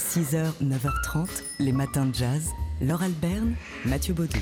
6h, 9h30, les matins de jazz. Laure Alberne, Mathieu Baudou.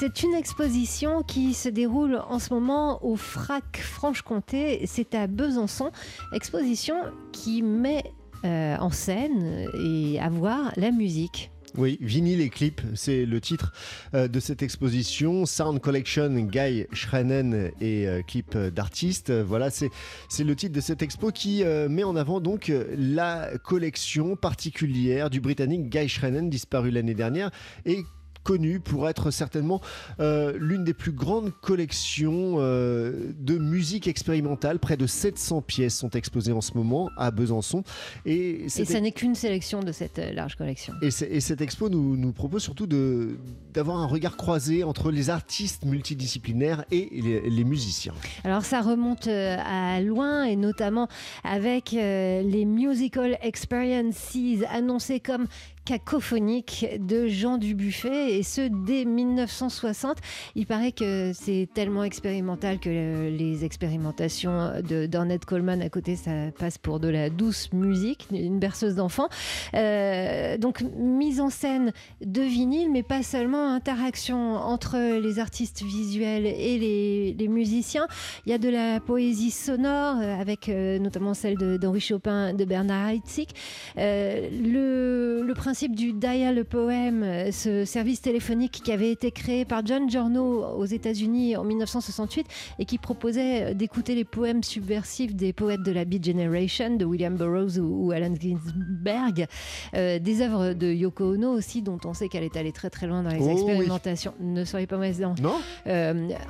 C'est une exposition qui se déroule en ce moment au FRAC Franche-Comté. C'est à Besançon. Exposition qui met euh, en scène et à voir la musique. Oui, vinyle et clip, c'est le titre euh, de cette exposition. Sound Collection, Guy Schrennen et euh, clip d'artistes. Voilà, c'est c'est le titre de cette expo qui euh, met en avant donc la collection particulière du Britannique Guy Schrennen, disparu l'année dernière et connu pour être certainement euh, l'une des plus grandes collections euh, de musique expérimentale. Près de 700 pièces sont exposées en ce moment à Besançon. Et, ça n'est qu'une sélection de cette euh, large collection. Et, cette expo nous, nous propose surtout d'avoir un regard croisé entre les artistes multidisciplinaires et les, les musiciens. Alors ça remonte à loin et notamment avec les Musical Experiences annoncés comme cacophonique de Jean Dubuffet et ce dès 1960. Il paraît que c'est tellement expérimental que les expérimentations d'Ornette Coleman à côté ça passe pour de la douce musique, une berceuse d'enfants. Euh, donc mise en scène de vinyle mais pas seulement interaction entre les artistes visuels et les, musiciens. Il y a de la poésie sonore euh, avec euh, notamment celle d'Henri Chopin, de Bernard Heitzig. le, le principe principe du Dial Poem, euh, ce service téléphonique qui avait été créé par John Giorno aux États-Unis en 1968 et qui proposait euh, d'écouter les poèmes subversifs des poètes de la Beat Generation, de William Burroughs ou, Alan Ginsberg, euh, des œuvres de Yoko Ono aussi, dont on sait qu'elle est allée très très loin dans les oh expérimentations. Ne soyez pas mauvais Non.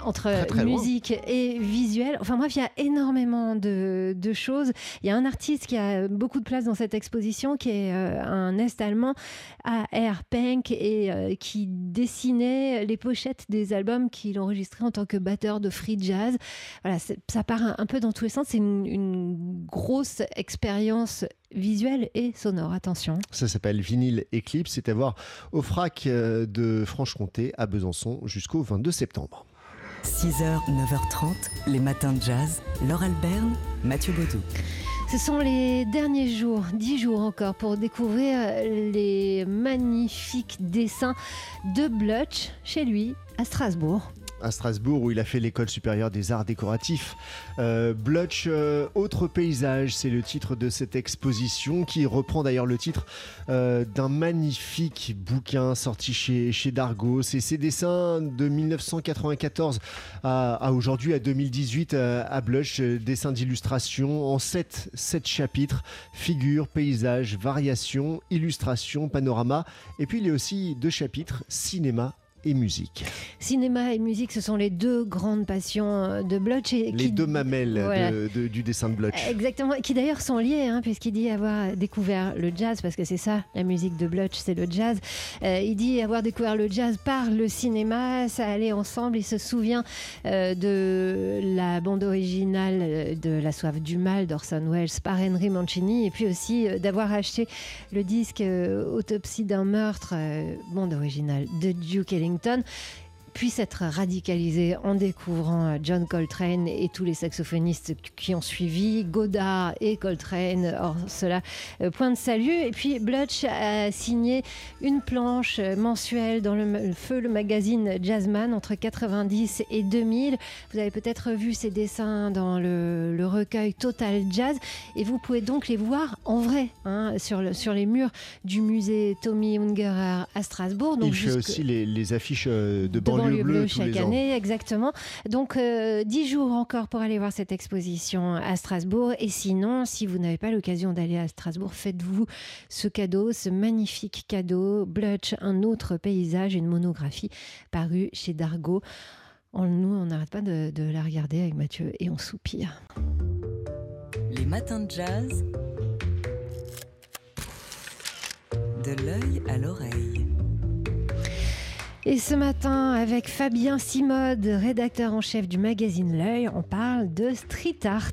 entre musique et visuel. Enfin bref, il y a énormément de, de, choses. Il y a un artiste qui a beaucoup de place dans cette exposition qui est un Est allemand à Air Punk et euh, qui dessinait les pochettes des albums qu'il enregistrait en tant que batteur de free jazz. Voilà, ça part un, peu dans tous les sens. C'est une, grosse expérience visuelle et sonore. Attention. Ça s'appelle Vinyl Eclipse. C'est à voir au FRAC euh, de Franche-Comté à Besançon jusqu'au 22 septembre. 6h, 9h30, les matins de jazz. Laure Alberne, Mathieu Baudou. Ce sont les derniers jours, dix jours encore, pour découvrir les magnifiques dessins de Blutch chez lui à Strasbourg à Strasbourg où il a fait l'école supérieure des arts décoratifs. Euh, Blutch, euh, autre paysage, c'est le titre de cette exposition qui reprend d'ailleurs le titre euh, d'un magnifique bouquin sorti chez, chez Dargo. C'est ses dessins de 1994 à, aujourd'hui, à 2018, à Blutch, dessins d'illustration en sept, sept chapitres, figures, paysages, variations, illustrations, panorama. Et puis il y a aussi deux chapitres, cinéma et musique. Cinéma et musique, ce sont les deux grandes passions euh, de Blotch. Et les deux mamelles du dessin de Blotch. Exactement, qui d'ailleurs sont liées, hein, puisqu'il dit avoir découvert le jazz, parce que c'est ça, la musique de Blotch, c'est le jazz. Euh, il dit avoir découvert le jazz par le cinéma, ça allait ensemble. Il se souvient euh, de la bande originale de La soif du mal d'Orson Welles par Henry Mancini, et puis aussi d'avoir acheté le disque Autopsie d'un meurtre, bande originale de Duke Ellington Washington puisse être radicalisé en découvrant John Coltrane et tous les saxophonistes qui ont suivi, Godard et Coltrane. Or, cela, euh, point de salut. Et puis, Blutch a signé une planche mensuelle dans le feu, le magazine Jazzman, entre 90 et 2000. Vous avez peut-être vu ses dessins dans le, recueil Total Jazz. Et vous pouvez donc les voir en vrai hein, sur, le, sur les murs du musée Tommy Ungerer à Strasbourg. Donc Il fait aussi les, affiches euh, de banlieue Bleu, chaque année, exactement. Donc, euh, dix jours encore pour aller voir cette exposition à Strasbourg. Et sinon, si vous n'avez pas l'occasion d'aller à Strasbourg, faites-vous ce cadeau, ce magnifique cadeau, Blutch, un autre paysage, une monographie parue chez Dargo. nous, on n'arrête pas de, de la regarder avec Mathieu et on soupire. Les matins de jazz. De l'œil à l'oreille. Et ce matin, avec Fabien Simode, rédacteur en chef du magazine L'œil, on parle de street art.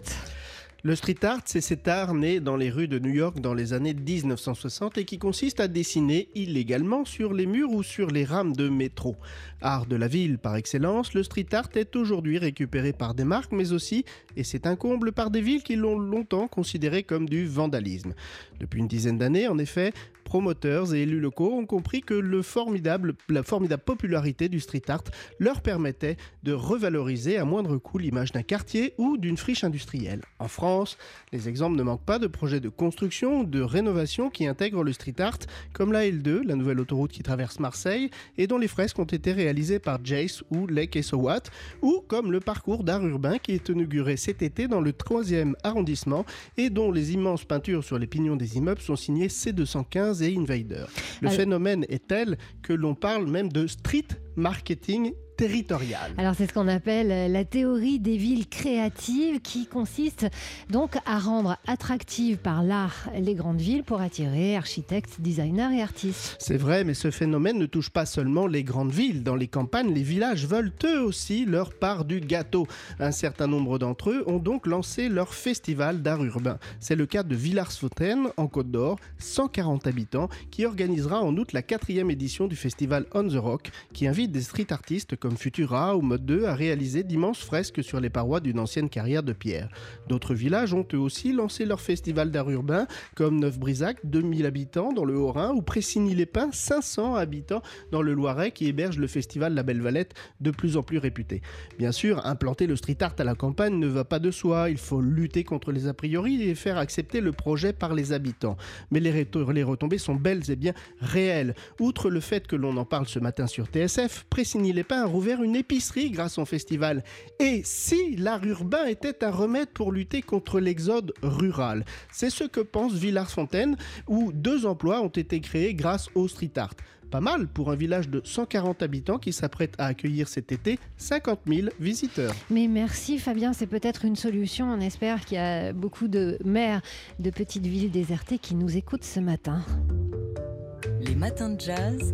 Le street art, c'est cet art né dans les rues de New York dans les années 1960 et qui consiste à dessiner illégalement sur les murs ou sur les rames de métro. Art de la ville par excellence, le street art est aujourd'hui récupéré par des marques mais aussi, et c'est un comble, par des villes qui l'ont longtemps considéré comme du vandalisme. Depuis une dizaine d'années, en effet, promoteurs et élus locaux ont compris que le formidable, la formidable popularité du street art leur permettait de revaloriser à moindre coût l'image d'un quartier ou d'une friche industrielle. En France, les exemples ne manquent pas de projets de construction ou de rénovation qui intègrent le street art, comme la L2, la nouvelle autoroute qui traverse Marseille, et dont les fresques ont été réalisées par Jace ou Lake et Sowat, ou comme le parcours d'art urbain qui est inauguré cet été dans le 3e arrondissement et dont les immenses peintures sur les pignons des immeubles sont signées C215 Invader. Le phénomène est tel que l'on parle même de street marketing territoriale. Alors c'est ce qu'on appelle euh, la théorie des villes créatives qui consiste donc à rendre attractives par l'art les grandes villes pour attirer architectes, designers et artistes. C'est vrai, mais ce phénomène ne touche pas seulement les grandes villes. Dans les campagnes, les villages veulent eux aussi leur part du gâteau. Un certain nombre d'entre eux ont donc lancé leur festival d'art urbain. C'est le cas de Villars-Fontaine en Côte d'Or, 140 habitants, qui organisera en août la quatrième édition du festival On the Rock, qui invite des street artistes comme Futura ou Mode 2 a réalisé d'immenses fresques sur les parois d'une ancienne carrière de pierre. D'autres villages ont eux aussi lancé leur festival d'art urbain, comme Neuf-Brisac, 2000 habitants dans le Haut-Rhin, ou Pressigny-les-Pins, 500 habitants dans le Loiret, qui héberge le festival La Belle Valette, de plus en plus réputé. Bien sûr, implanter le street art à la campagne ne va pas de soi, il faut lutter contre les a priori et faire accepter le projet par les habitants. Mais les, les retombées sont belles et bien réelles. Outre le fait que l'on en parle ce matin sur TSF, Pressigny-les-Pins ouvert une épicerie grâce au festival. Et si l'art urbain était un remède pour lutter contre l'exode rural? C'est ce que pense Villars-Fontaine, où deux emplois ont été créés grâce au street art. Pas mal pour un village de 140 habitants qui s'apprête à accueillir cet été 50 000 visiteurs. Mais merci Fabien, c'est peut-être une solution. On espère qu'il y a beaucoup de maires de petites villes désertées qui nous écoutent ce matin. Les matins de jazz.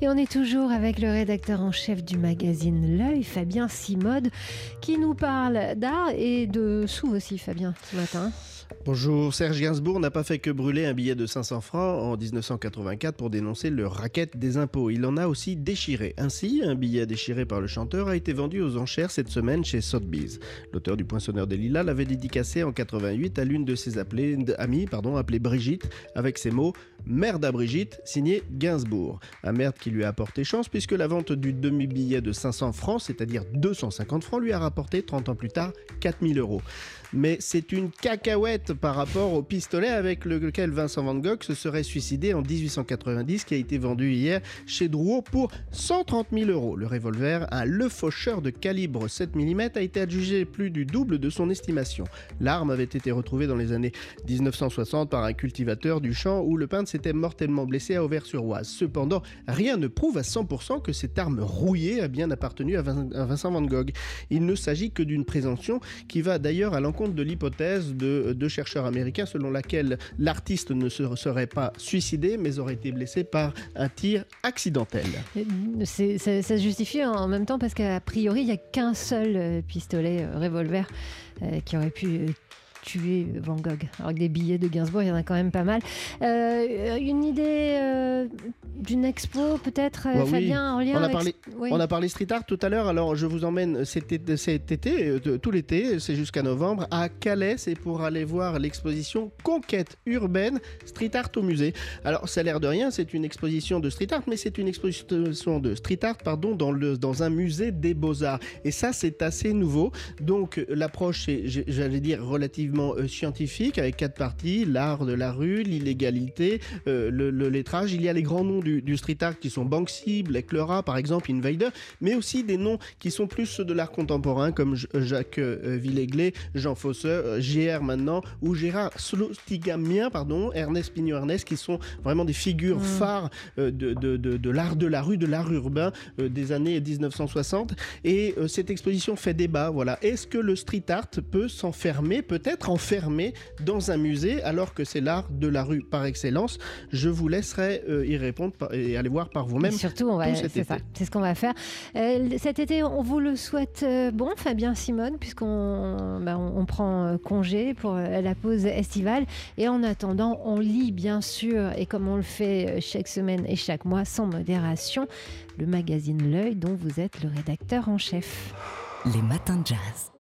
Et on est toujours avec le rédacteur en chef du magazine L'œil, Fabien Simode, qui nous parle d'art et de sous aussi, Fabien, ce matin. Bonjour, Serge Gainsbourg n'a pas fait que brûler un billet de 500 francs en 1984 pour dénoncer le racket des impôts. Il en a aussi déchiré. Ainsi, un billet déchiré par le chanteur a été vendu aux enchères cette semaine chez Sotheby's. L'auteur du Poinçonneur des Lilas l'avait dédicacé en 88 à l'une de ses amies, pardon, appelée Brigitte, avec ces mots Merde à Brigitte, signé Gainsbourg. Un merde qui lui a apporté chance puisque la vente du demi-billet de 500 francs, c'est-à-dire 250 francs, lui a rapporté 30 ans plus tard 4000 euros. Mais c'est une cacahuète par rapport au pistolet avec lequel Vincent Van Gogh se serait suicidé en 1890, qui a été vendu hier chez Drouot pour 130 000 euros. Le revolver, un Le Faucheur de calibre 7 mm, a été adjugé plus du double de son estimation. L'arme avait été retrouvée dans les années 1960 par un cultivateur du champ où le peintre s'était mortellement blessé à Auvers-sur-Oise. Cependant, rien ne prouve à 100% que cette arme rouillée a bien appartenu à Vincent Van Gogh. Il ne s'agit que d'une présomption qui va d'ailleurs à l'encontre de l'hypothèse de deux chercheurs américains selon laquelle l'artiste ne se serait pas suicidé mais aurait été blessé par un tir accidentel. ça, se justifie en même temps parce qu'à priori il n'y a qu'un seul euh, pistolet euh, revolver euh, qui aurait pu tuer Van Gogh. Alors que des billets de Gainsbourg, il y en a quand même pas mal. Euh, une idée euh, d'une expo, peut-être, euh, Fabien, en lien on a parlé, On a parlé street art tout à l'heure, alors je vous emmène cet été, cet été tout l'été, c'est jusqu'à novembre, à Calais, c'est pour aller voir l'exposition Conquête urbaine street art au musée. Alors ça a l'air de rien, c'est une exposition de street art, mais c'est une exposition de street art, pardon, dans, le, dans un musée des beaux-arts. Et ça, c'est assez nouveau. Donc l'approche est, j'allais dire, relativement euh, scientifique avec quatre parties l'art de la rue, l'illégalité, euh, le, lettrage. Il y a les grands noms du, street art qui sont Banksy, Black Leura, par exemple, Invader, mais aussi des noms qui sont plus ceux de l'art contemporain comme Jacques euh, Villéglet, Jean Fosseur, JR maintenant, ou Gérard Slostigamien, pardon, Ernest Pignot-Ernest, qui sont vraiment des figures mmh. phares de, de, de, l'art de la rue, de l'art urbain des années 1960. Et cette exposition fait débat. Voilà. Est-ce que le street art peut s'enfermer peut-être enfermé dans un musée alors que c'est l'art de la rue par excellence Je vous laisserai euh, y répondre et aller voir par vous-même. Surtout, c'est ça, c'est ce qu'on va faire. Euh, cet été, on vous le souhaite euh, bon, Fabien Simone, puisqu'on bah, on, prend congé pour la pause estivale. Et en attendant, on lit bien sûr, et comme on le fait chaque semaine et chaque mois, sans modération, le magazine L'œil dont vous êtes le rédacteur en chef. Les matins de jazz.